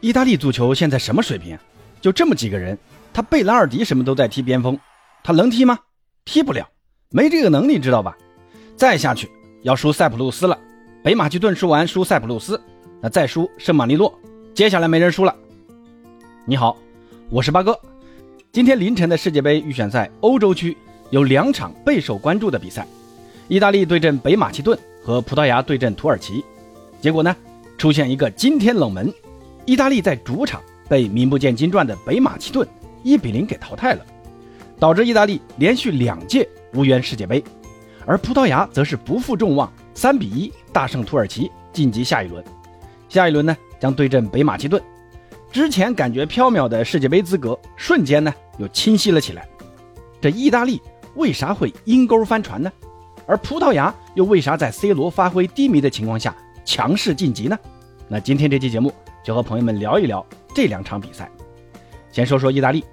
意大利足球现在什么水平？就这么几个人，他贝拉尔迪什么都在踢边锋，他能踢吗？踢不了，没这个能力，知道吧？再下去要输塞浦路斯了，北马其顿输完输塞浦路斯，那再输圣马力诺，接下来没人输了。你好，我是八哥。今天凌晨的世界杯预选赛欧洲区有两场备受关注的比赛，意大利对阵北马其顿和葡萄牙对阵土耳其。结果呢，出现一个惊天冷门。意大利在主场被名不见经传的北马其顿一比零给淘汰了，导致意大利连续两届无缘世界杯，而葡萄牙则是不负众望，三比一大胜土耳其晋级下一轮。下一轮呢将对阵北马其顿，之前感觉飘渺的世界杯资格瞬间呢又清晰了起来。这意大利为啥会阴沟翻船呢？而葡萄牙又为啥在 C 罗发挥低迷的情况下强势晋级呢？那今天这期节目。就和朋友们聊一聊这两场比赛。先说说意大利，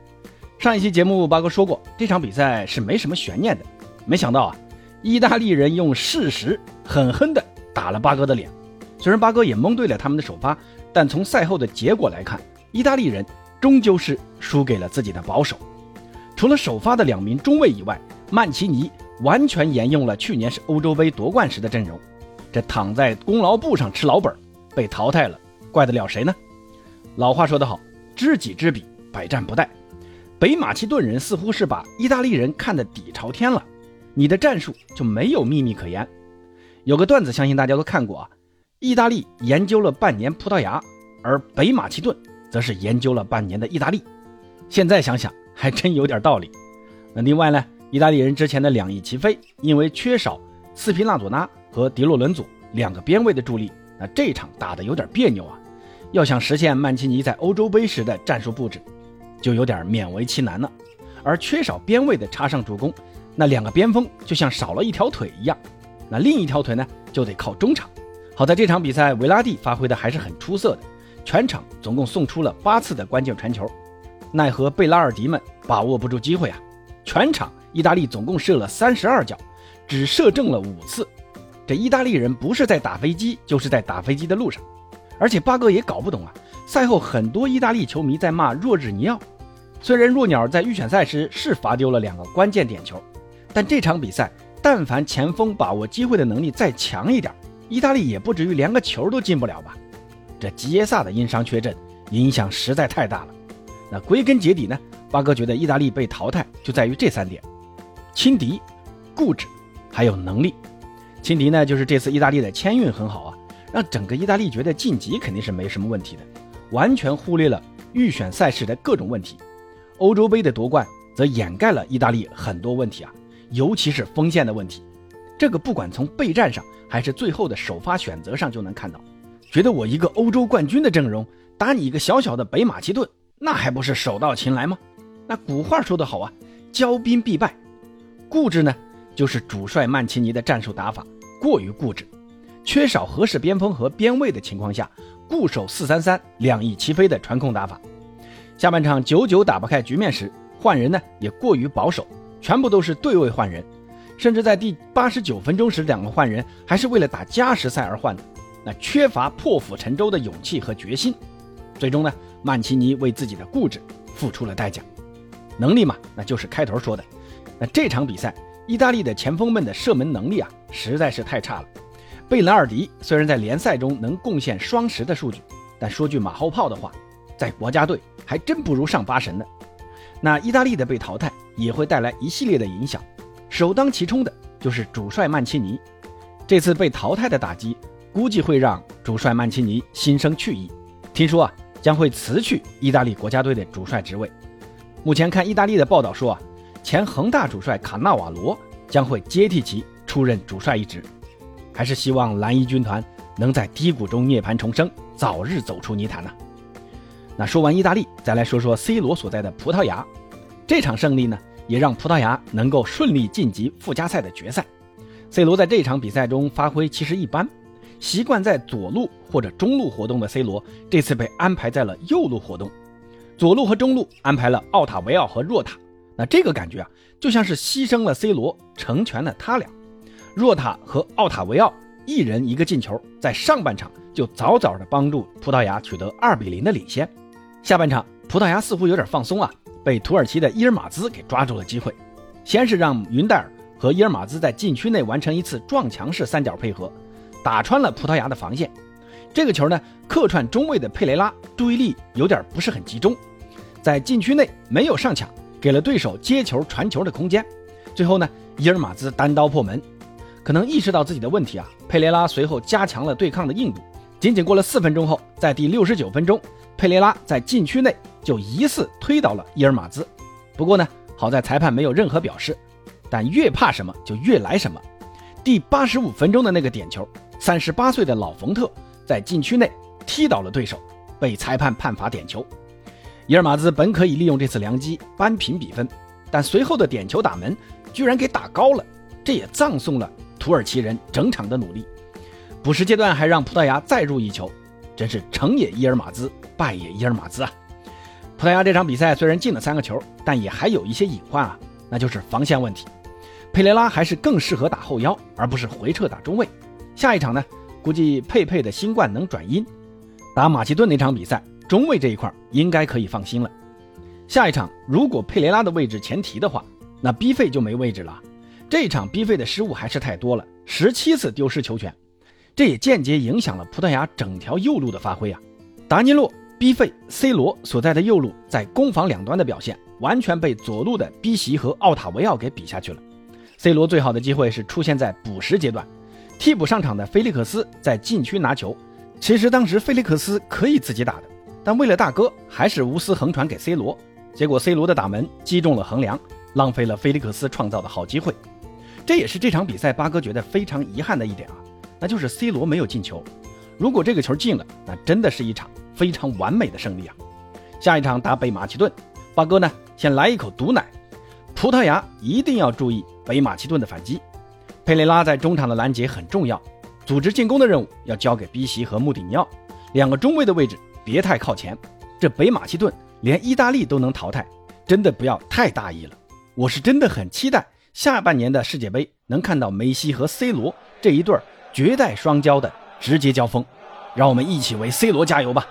上一期节目八哥说过，这场比赛是没什么悬念的。没想到啊，意大利人用事实狠狠地打了八哥的脸。虽然八哥也蒙对了他们的首发，但从赛后的结果来看，意大利人终究是输给了自己的保守。除了首发的两名中卫以外，曼奇尼完全沿用了去年是欧洲杯夺冠时的阵容。这躺在功劳簿上吃老本，被淘汰了。怪得了谁呢？老话说得好，知己知彼，百战不殆。北马其顿人似乎是把意大利人看得底朝天了，你的战术就没有秘密可言。有个段子，相信大家都看过啊。意大利研究了半年葡萄牙，而北马其顿则是研究了半年的意大利。现在想想，还真有点道理。那另外呢，意大利人之前的两翼齐飞，因为缺少斯皮纳佐纳和迪洛伦佐两个边卫的助力，那这场打得有点别扭啊。要想实现曼奇尼在欧洲杯时的战术布置，就有点勉为其难了。而缺少边位的插上助攻，那两个边锋就像少了一条腿一样。那另一条腿呢，就得靠中场。好在这场比赛，维拉蒂发挥的还是很出色的，全场总共送出了八次的关键传球。奈何贝拉尔迪们把握不住机会啊！全场意大利总共射了三十二脚，只射正了五次。这意大利人不是在打飞机，就是在打飞机的路上。而且八哥也搞不懂啊！赛后很多意大利球迷在骂若日尼奥，虽然若鸟在预选赛时是罚丢了两个关键点球，但这场比赛，但凡前锋把握机会的能力再强一点，意大利也不至于连个球都进不了吧？这吉耶萨的因伤缺阵，影响实在太大了。那归根结底呢，八哥觉得意大利被淘汰就在于这三点：轻敌、固执，还有能力。轻敌呢，就是这次意大利的签运很好啊。让整个意大利觉得晋级肯定是没什么问题的，完全忽略了预选赛事的各种问题。欧洲杯的夺冠则掩盖了意大利很多问题啊，尤其是锋线的问题。这个不管从备战上还是最后的首发选择上就能看到。觉得我一个欧洲冠军的阵容打你一个小小的北马其顿，那还不是手到擒来吗？那古话说得好啊，骄兵必败。固执呢，就是主帅曼奇尼的战术打法过于固执。缺少合适边锋和边卫的情况下，固守四三三两翼齐飞的传控打法。下半场久久打不开局面时，换人呢也过于保守，全部都是对位换人，甚至在第八十九分钟时，两个换人还是为了打加时赛而换的，那缺乏破釜沉舟的勇气和决心。最终呢，曼奇尼为自己的固执付出了代价。能力嘛，那就是开头说的。那这场比赛，意大利的前锋们的射门能力啊，实在是太差了。贝兰尔迪虽然在联赛中能贡献双十的数据，但说句马后炮的话，在国家队还真不如上八神呢。那意大利的被淘汰也会带来一系列的影响，首当其冲的就是主帅曼奇尼。这次被淘汰的打击，估计会让主帅曼奇尼心生去意。听说啊，将会辞去意大利国家队的主帅职位。目前看意大利的报道说啊，前恒大主帅卡纳瓦罗将会接替其出任主帅一职。还是希望蓝衣军团能在低谷中涅槃重生，早日走出泥潭呢。那说完意大利，再来说说 C 罗所在的葡萄牙。这场胜利呢，也让葡萄牙能够顺利晋级附加赛的决赛。C 罗在这场比赛中发挥其实一般，习惯在左路或者中路活动的 C 罗，这次被安排在了右路活动。左路和中路安排了奥塔维奥和若塔，那这个感觉啊，就像是牺牲了 C 罗，成全了他俩。若塔和奥塔维奥一人一个进球，在上半场就早早的帮助葡萄牙取得二比零的领先。下半场，葡萄牙似乎有点放松啊，被土耳其的伊尔马兹给抓住了机会。先是让云戴尔和伊尔马兹在禁区内完成一次撞墙式三角配合，打穿了葡萄牙的防线。这个球呢，客串中卫的佩雷拉注意力有点不是很集中，在禁区内没有上抢，给了对手接球传球的空间。最后呢，伊尔马兹单刀破门。可能意识到自己的问题啊，佩雷拉随后加强了对抗的硬度。仅仅过了四分钟后，在第六十九分钟，佩雷拉在禁区内就疑似推倒了伊尔马兹。不过呢，好在裁判没有任何表示。但越怕什么就越来什么。第八十五分钟的那个点球，三十八岁的老冯特在禁区内踢倒了对手，被裁判判罚点球。伊尔马兹本可以利用这次良机扳平比分，但随后的点球打门居然给打高了，这也葬送了。土耳其人整场的努力，补时阶段还让葡萄牙再入一球，真是成也伊尔马兹，败也伊尔马兹啊！葡萄牙这场比赛虽然进了三个球，但也还有一些隐患啊，那就是防线问题。佩雷拉还是更适合打后腰，而不是回撤打中卫。下一场呢，估计佩佩的新冠能转阴，打马其顿那场比赛，中卫这一块应该可以放心了。下一场如果佩雷拉的位置前提的话，那 B 费就没位置了。这场 B 费的失误还是太多了，十七次丢失球权，这也间接影响了葡萄牙整条右路的发挥啊。达尼洛、B 费、C 罗所在的右路在攻防两端的表现，完全被左路的 B 席和奥塔维奥给比下去了。C 罗最好的机会是出现在补时阶段，替补上场的菲利克斯在禁区拿球，其实当时菲利克斯可以自己打的，但为了大哥，还是无私横传给 C 罗，结果 C 罗的打门击中了横梁，浪费了菲利克斯创造的好机会。这也是这场比赛八哥觉得非常遗憾的一点啊，那就是 C 罗没有进球。如果这个球进了，那真的是一场非常完美的胜利啊！下一场打北马其顿，八哥呢先来一口毒奶，葡萄牙一定要注意北马其顿的反击。佩雷拉在中场的拦截很重要，组织进攻的任务要交给 B 席和穆蒂尼奥，两个中卫的位置别太靠前。这北马其顿连意大利都能淘汰，真的不要太大意了。我是真的很期待。下半年的世界杯能看到梅西和 C 罗这一对绝代双骄的直接交锋，让我们一起为 C 罗加油吧！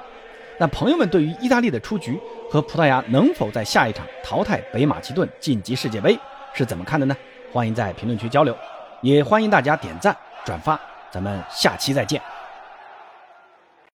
那朋友们对于意大利的出局和葡萄牙能否在下一场淘汰北马其顿晋级世界杯是怎么看的呢？欢迎在评论区交流，也欢迎大家点赞转发，咱们下期再见。